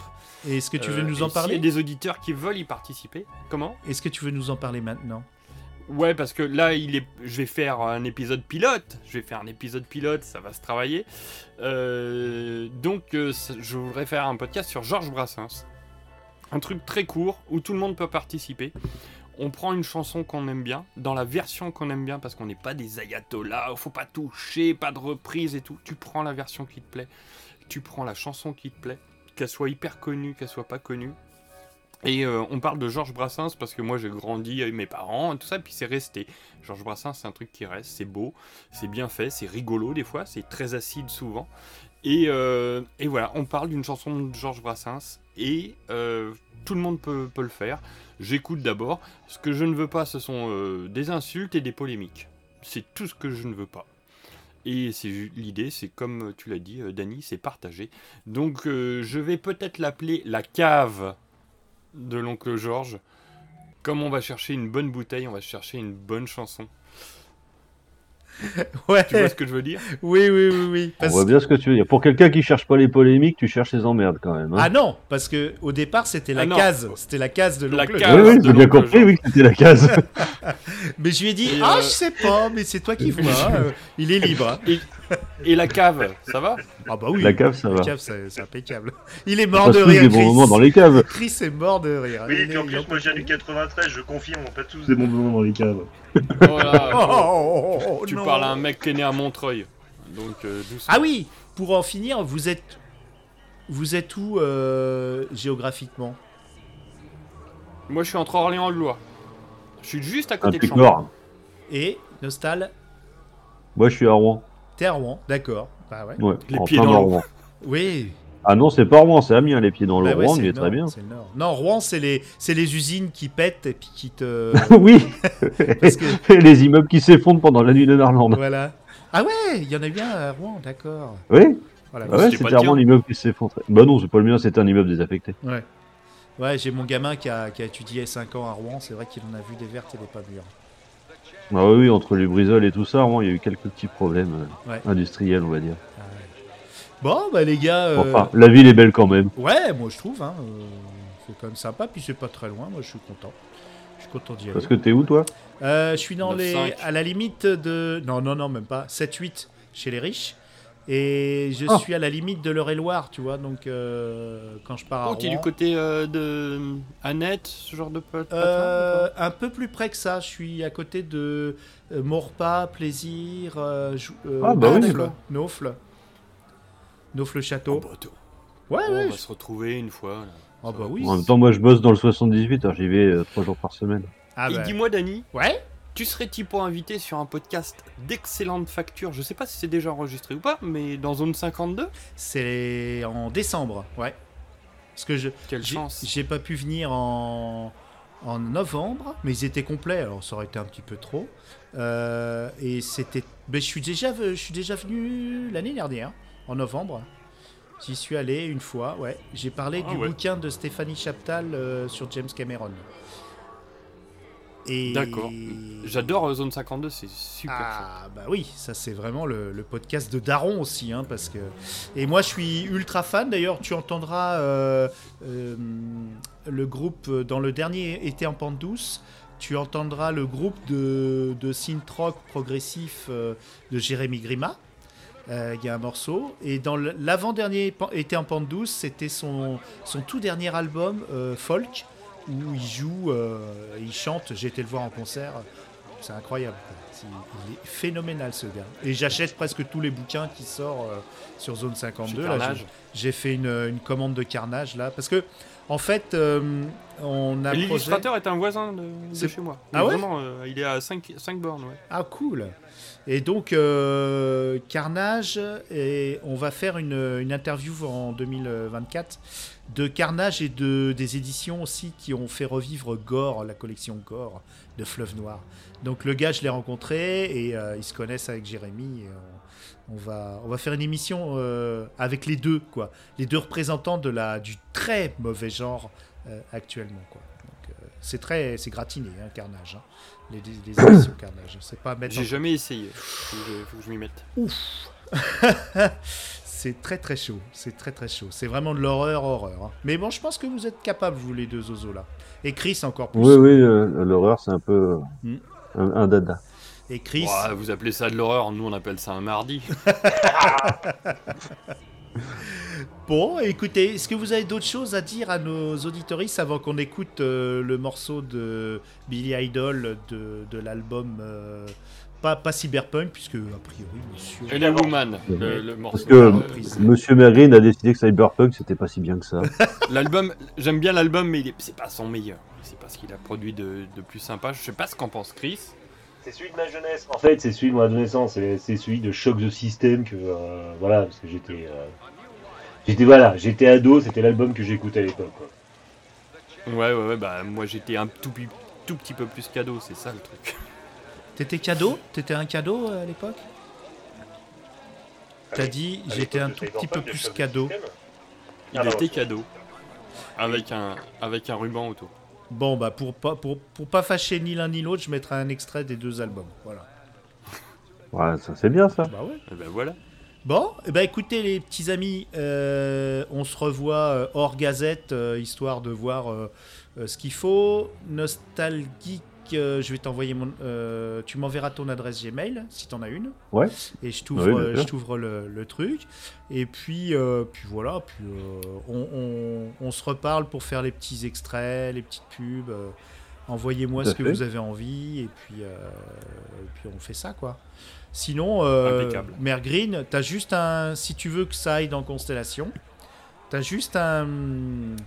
S1: Et Est-ce que tu veux
S2: Euh,
S1: nous en parler?
S2: y a des auditeurs qui veulent y participer. Comment?
S1: Est-ce que tu veux nous en parler maintenant?
S2: Ouais, parce que là, il est... je vais faire un épisode pilote. Je vais faire un épisode pilote, ça va se travailler. Euh, Donc, euh, je voudrais faire un podcast sur Georges Brassens. Un truc très court où tout le monde peut participer. On prend une chanson qu'on aime bien, dans la version qu'on aime bien, parce qu'on n'est pas des ayatollahs, faut pas toucher, pas de reprise et tout. Tu prends la version qui te plaît, tu prends la chanson qui te plaît, qu'elle soit hyper connue, qu'elle soit pas connue. Et euh, on parle de Georges Brassens parce que moi j'ai grandi avec mes parents et tout ça, puis c'est resté. Georges Brassens, c'est un truc qui reste, c'est beau, c'est bien fait, c'est rigolo des fois, c'est très acide souvent. Et, euh, et voilà, on parle d'une chanson de Georges Brassens et euh, tout le monde peut, le faire. J'écoute d'abord. Ce que je ne veux pas, ce sont euh, des insultes et des polémiques. C'est tout ce que je ne veux pas. Et c'est l'idée, c'est comme tu l'as dit, euh, c'est partagé. Donc euh, je vais peut-être l'appeler la cave de l'oncle Georges. Comme on va chercher une bonne bouteille, on va chercher une bonne chanson. <laughs>
S1: Ouais.
S2: Tu vois ce que je veux dire?
S1: Oui, oui, oui, oui.
S6: On
S1: Parce-
S6: voit bien ce que tu veux dire. Pour quelqu'un qui cherche pas les polémiques, tu cherches les emmerdes quand même. hein.
S1: Ah non, parce que au départ c'était la
S2: Ah
S1: case, c'était la case de
S2: La
S1: l'oncle.
S2: case.
S6: oui, oui, j'ai bien compris, oui, que c'était la case. <laughs>
S1: Mais je lui ai dit,
S2: Et,
S1: ah,
S2: euh,
S1: je sais pas, mais c'est toi qui vois. <laughs> euh, il est libre. hein.
S2: et, et la cave, ça va?
S1: Ah bah oui.
S6: La cave, ça
S1: La
S6: va.
S1: cave, c'est impeccable. Il est
S6: On
S1: mort de rire.
S6: des bons
S1: Chris.
S6: moments dans les caves.
S1: Chris est mort de rire.
S4: Oui,
S1: Il
S4: et puis en plus, moi j'ai du
S1: en-
S4: 93, je confirme, on pas tous des bons moments dans les caves.
S2: Voilà.
S1: Oh, oh, oh, oh,
S2: tu
S1: non.
S2: Parles à un mec qui est né à Montreuil. Donc euh.
S1: Ah oui, pour en finir, vous êtes, vous êtes où euh, géographiquement?
S2: Moi je suis entre Orléans et le Loire. Je suis juste à
S6: Un
S2: côté de
S6: pic
S2: Chambord.
S6: nord.
S1: Et Nostal,
S6: Moi, je suis à Rouen.
S1: t'es à Rouen, d'accord. Bah ouais.
S6: Ouais,
S2: Les
S6: en
S2: pieds dans l'eau.
S6: Rouen.
S1: Oui.
S6: Ah non, c'est pas Rouen, c'est Amiens, les pieds dans le
S1: Bah ouais,
S6: Rouen, il est très
S1: nord,
S6: bien.
S1: c'est le nord. Non, Rouen, c'est les, c'est les usines qui pètent et puis qui te. <laughs>
S6: oui, <laughs>
S1: Parce que
S6: les immeubles qui s'effondrent pendant la nuit de Narlande.
S1: voilà. Ah ouais, il y en a bien à Rouen, d'accord.
S6: Oui,
S1: Voilà.
S6: ah ouais, c'est clairement l'immeuble qui s'effondre. Bah non, c'est pas le mien, c'est un immeuble désaffecté.
S1: Ouais. Ouais, j'ai mon gamin qui a, qui a étudié 5 ans à Rouen, c'est vrai qu'il en a vu des vertes et des pas mûres.
S6: Ah oui, entre les brisoles et tout ça, Rouen, il y a eu quelques petits problèmes euh,
S1: Ouais.
S6: industriels, on va dire.
S1: Ah. Bon, bah les gars. euh,
S6: Enfin, la ville est belle quand même.
S1: Ouais, moi je trouve, hein, euh, c'est quand même sympa, puis c'est pas très loin, moi je suis content. Je suis content d'y aller.
S6: Parce que t'es où, toi
S1: Euh, je suis dans les,
S2: 9,5.
S1: à la limite de... Non, non, non, même pas. 7-8 chez les riches. Et je
S6: Ah.
S1: suis à la limite de l'Eure-et-Loire, tu vois, donc euh, quand je pars à
S2: Oh, t'es du côté euh, de Annette, ce genre de pote
S1: Euh, un peu plus près que ça, je suis à côté de Maurepas, Plaisir,
S6: Ah, bah oui,
S1: Naufle. Naufle Château.
S2: Oh, bah,
S1: ouais,
S2: Oh,
S1: ouais.
S2: on va se retrouver une fois. là.
S1: Ah bah oui.
S6: En même temps, moi, je bosse dans le 78, alors j'y vais euh, trois jours par semaine.
S1: Ah
S2: Et
S1: bah,
S2: dis-moi, Dani,
S1: Ouais
S2: tu serais typo invité sur un podcast d'excellente facture Je sais pas si c'est déjà enregistré ou pas, mais dans Zone 52
S1: C'est en décembre, ouais. Parce que je
S2: Quelle chance
S1: j'ai pas pu venir en, en novembre, mais ils étaient complets, alors ça aurait été un petit peu trop. Euh, et c'était. Mais je suis déjà, je suis déjà venu l'année dernière, en novembre. J'y suis allé une fois, ouais. J'ai parlé
S2: Ah
S1: du
S2: ouais.
S1: bouquin de Stéphanie Chaptal euh, sur James Cameron. Et...
S2: D'accord. J'adore euh, Zone 52, c'est super chouette.
S1: Ah bah oui, ça c'est vraiment le, le podcast de Daron aussi, hein, parce que et moi je suis ultra fan. D'ailleurs, tu entendras euh, euh, le groupe dans le dernier été en pente douce. Tu entendras le groupe de, de synth rock progressif euh, de Jérémy Grima. Euh, Il y a un morceau. Et dans l'avant-dernier été en pente douce, c'était son, son tout dernier album, euh, Folk, où il joue, euh, il chante. J'ai été le voir en concert. C'est incroyable. Il est phénoménal ce gars. Et j'achète presque tous les bouquins qui sortent euh, sur Zone 52.
S2: Chez
S1: Là,
S2: Carnage.
S1: j'ai- fait une, une commande de carnage là. Parce que, en fait, euh, on a. Projet-
S2: L'illustrateur est un voisin de, chez moi.
S1: Ah ouais
S2: Vraiment, euh, il est à 5, 5 bornes, ouais.
S1: Ah cool. Et donc euh, Carnage et on va faire une, interview en 2024 de Carnage et de des éditions aussi qui ont fait revivre Gore, la collection Gore de Fleuve Noir. Donc le gars je l'ai rencontré et euh, ils se connaissent avec Jérémy. on, va on va faire une émission euh, avec les deux quoi, les deux représentants de la du très mauvais genre actuellement quoi. C'est très gratiné hein, Carnage. hein. Les, les éditions Carnage. C'est pas mettre en
S2: J'ai jamais essayé. Faut que je, faut que je m'y mette. <laughs>
S1: c'est très très chaud, c'est très très chaud. C'est vraiment de l'horreur, horreur. hein. Mais bon, je pense que vous êtes capables, vous les deux zozos là. Et Chris encore plus.
S6: Oui, oui, euh, l'horreur, c'est un peu
S1: Mm.
S6: un, un dada.
S1: Et Chris,
S2: vous appelez ça de l'horreur, nous on appelle ça un mardi. <laughs>
S1: bon, écoutez, est-ce que vous avez d'autres choses à dire à nos auditoristes avant qu'on écoute euh, le morceau de Billy Idol de, de l'album euh, pas, pas Cyberpunk, puisque a priori, monsieur.
S2: Et la Woman, le,
S6: Ouais.
S2: le morceau.
S6: Parce que
S2: euh.
S6: Monsieur Mergreen a décidé que Cyberpunk, c'était pas si bien que ça. <laughs>
S2: L'album, j'aime bien l'album, mais c'est pas son meilleur. C'est pas ce qu'il a produit de, de plus sympa. Je sais pas ce qu'en pense Chris.
S4: C'est celui de ma jeunesse. En fait, c'est celui de mon adolescence. C'est c'est celui de Shock the System que euh, voilà, parce que j'étais, euh, j'étais voilà, j'étais ado. C'était l'album que j'écoutais à l'époque. quoi.
S2: Ouais, ouais, ouais, bah moi j'étais un tout, tout petit peu plus cadeau, c'est ça le truc.
S1: T'étais cadeau? T'étais un cadeau euh, à l'époque? T'as dit, j'étais un tout petit peu plus cadeau.
S2: Il
S4: Ah,
S2: était cadeau. Avec un, avec un ruban autour.
S1: Bon, bah pour pas, pour, pour pas fâcher ni l'un ni l'autre, je mettrai un extrait des deux albums. Voilà.
S6: Ouais, ça c'est bien ça.
S1: Bah ouais.
S2: Et ben voilà.
S1: Bon, eh ben écoutez les petits amis, euh, on se revoit euh, hors gazette, euh, histoire de voir euh, ce qu'il faut. Nostalgique, je vais t'envoyer mon... tu m'enverras ton adresse Gmail, si t'en as une.
S6: Ouais.
S1: Et je t'ouvre
S6: Oui, bien sûr.
S1: je t'ouvre le, le truc. Et puis, puis voilà, puis on, on- on se reparle pour faire les petits extraits, les petites pubs. Envoyez-moi ce que vous avez envie, et puis, euh, et puis on fait ça, quoi. Sinon, euh. Mère Green, t'as juste un. Si tu veux que ça aille dans Constellation, t'as juste un.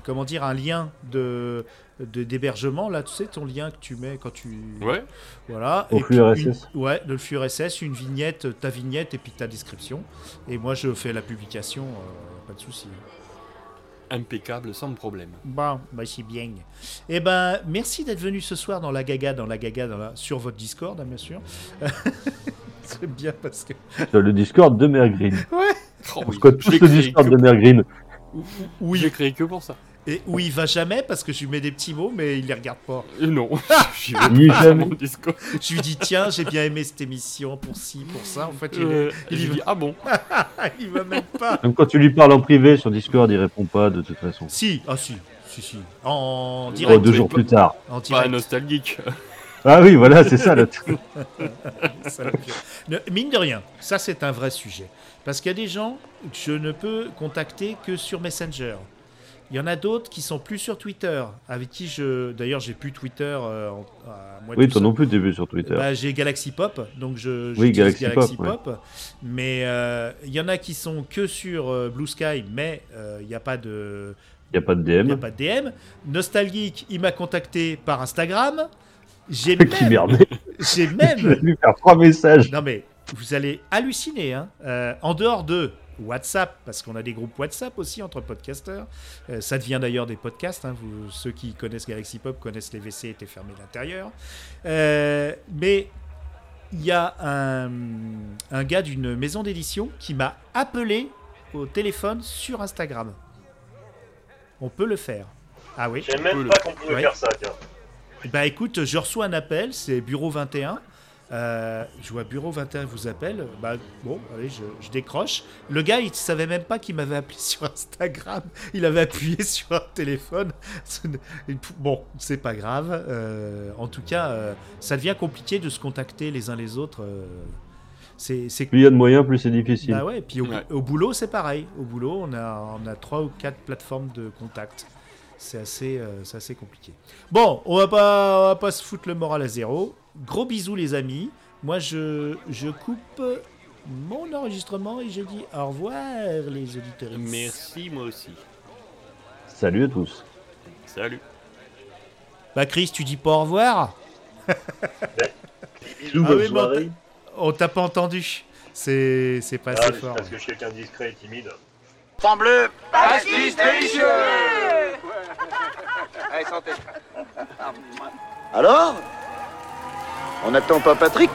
S1: Comment dire Un lien de de- d'hébergement là tu sais ton lien que tu mets quand tu
S2: Ouais.
S1: voilà
S6: Au
S1: et
S6: flux
S1: puis une-
S6: RSS.
S1: ouais de le flux RSS une vignette ta vignette et puis ta description et moi je fais la publication euh, pas de souci
S2: Impeccable, sans problème.
S1: bon bah c'est bien et ben merci d'être venu ce soir dans la gaga dans la gaga dans la sur votre Discord hein, bien sûr <laughs> c'est bien parce que
S6: Sur le Discord de Mergreen.
S2: Oh,
S6: On
S2: oui.
S6: scotte
S2: Je
S6: tous le Discord
S2: que-
S6: de Mergreen.
S2: Oui. J'ai créé que pour ça.
S1: Et où il va jamais parce que je lui mets des petits mots mais il les regarde pas
S2: Euh, non. <laughs> Pas
S6: jamais.
S2: mon Discord.
S1: je lui dis tiens j'ai bien aimé cette émission pour ci pour ça en fait il,
S2: Euh,
S1: il va.
S2: dit, ah bon <laughs>
S1: il va même pas
S6: Même quand tu lui parles en privé sur Discord, il répond pas de toute façon.
S1: si ah si si si en
S6: Oh,
S1: direct
S6: deux
S2: oui,
S6: jours
S2: pas-
S6: plus tard.
S1: en
S2: Pas
S1: direct
S2: nostalgique.
S6: Ah oui, voilà, c'est ça. le <laughs>
S1: Mine de rien, ça c'est un vrai sujet. Parce qu'il y a des gens que je ne peux contacter que sur Messenger. Il y en a d'autres qui sont plus sur Twitter, avec qui je. D'ailleurs, j'ai plus Twitter. euh, en- à moi
S6: Oui, toi non plus, t'es vu sur Twitter.
S1: Bah, j'ai Galaxy Pop, donc je
S6: Oui,
S1: j'utilise
S6: Galaxy Pop, ouais.
S1: Pop. Mais euh, il y en a qui sont que sur euh, Blue Sky, mais euh, il n'y a pas de.
S6: Il n'y a pas de
S1: Il n'y
S6: DM.
S1: a pas de DM. Nostalgique, il m'a contacté par Instagram. J'ai <laughs> même, j'ai même <laughs>
S6: lui faire trois messages.
S1: Non mais vous allez halluciner. Hein. Euh, en dehors de WhatsApp, parce qu'on a des groupes WhatsApp aussi entre podcasteurs. Euh, ça devient d'ailleurs des podcasts. hein. Vous, ceux qui connaissent Galaxy Pop connaissent les WC étaient fermés à l'intérieur. Euh, mais il y a un, un gars d'une maison d'édition qui m'a appelé au téléphone sur Instagram. On peut le faire. Ah oui.
S4: Je même
S2: Cool.
S4: pas qu'on pouvait
S1: Ouais.
S4: faire ça, tiens.
S1: Bah écoute, je reçois un appel, c'est Bureau 21. Euh, je vois Bureau 21 vous appelle. Bah bon, allez, je, je décroche. Le gars, il savait même pas qu'il m'avait appelé <laughs> sur Instagram. Il avait appuyé <laughs> sur un téléphone. Bon, c'est pas grave. Euh, en tout cas, euh, ça devient compliqué de se contacter les uns les autres. c'est c'est
S6: Plus il y a de moyens, plus c'est difficile.
S1: bah ouais, puis au,
S2: Ouais.
S1: au boulot, c'est pareil. Au boulot, on a, on a trois ou quatre plateformes de contact. C'est assez, euh, c'est assez compliqué. Bon, on va pas, on va pas se foutre le moral à zéro. Gros bisous les amis. Moi, je, je coupe mon enregistrement et je dis au revoir les auditeurs.
S2: Merci, moi aussi.
S6: Salut à tous.
S2: Salut.
S1: Bah Chris, tu dis pas au revoir <laughs>
S4: Bisous,
S1: Ah
S4: bonne
S1: oui,
S4: soirée.
S1: t'a- On t'a pas entendu. C'est, c'est pas
S4: Ah,
S1: assez fort.
S4: parce que je suis quelqu'un discret et timide.
S7: Sang bleu, pastis délicieux Allez, santé. Alors? On n'attend pas Patrick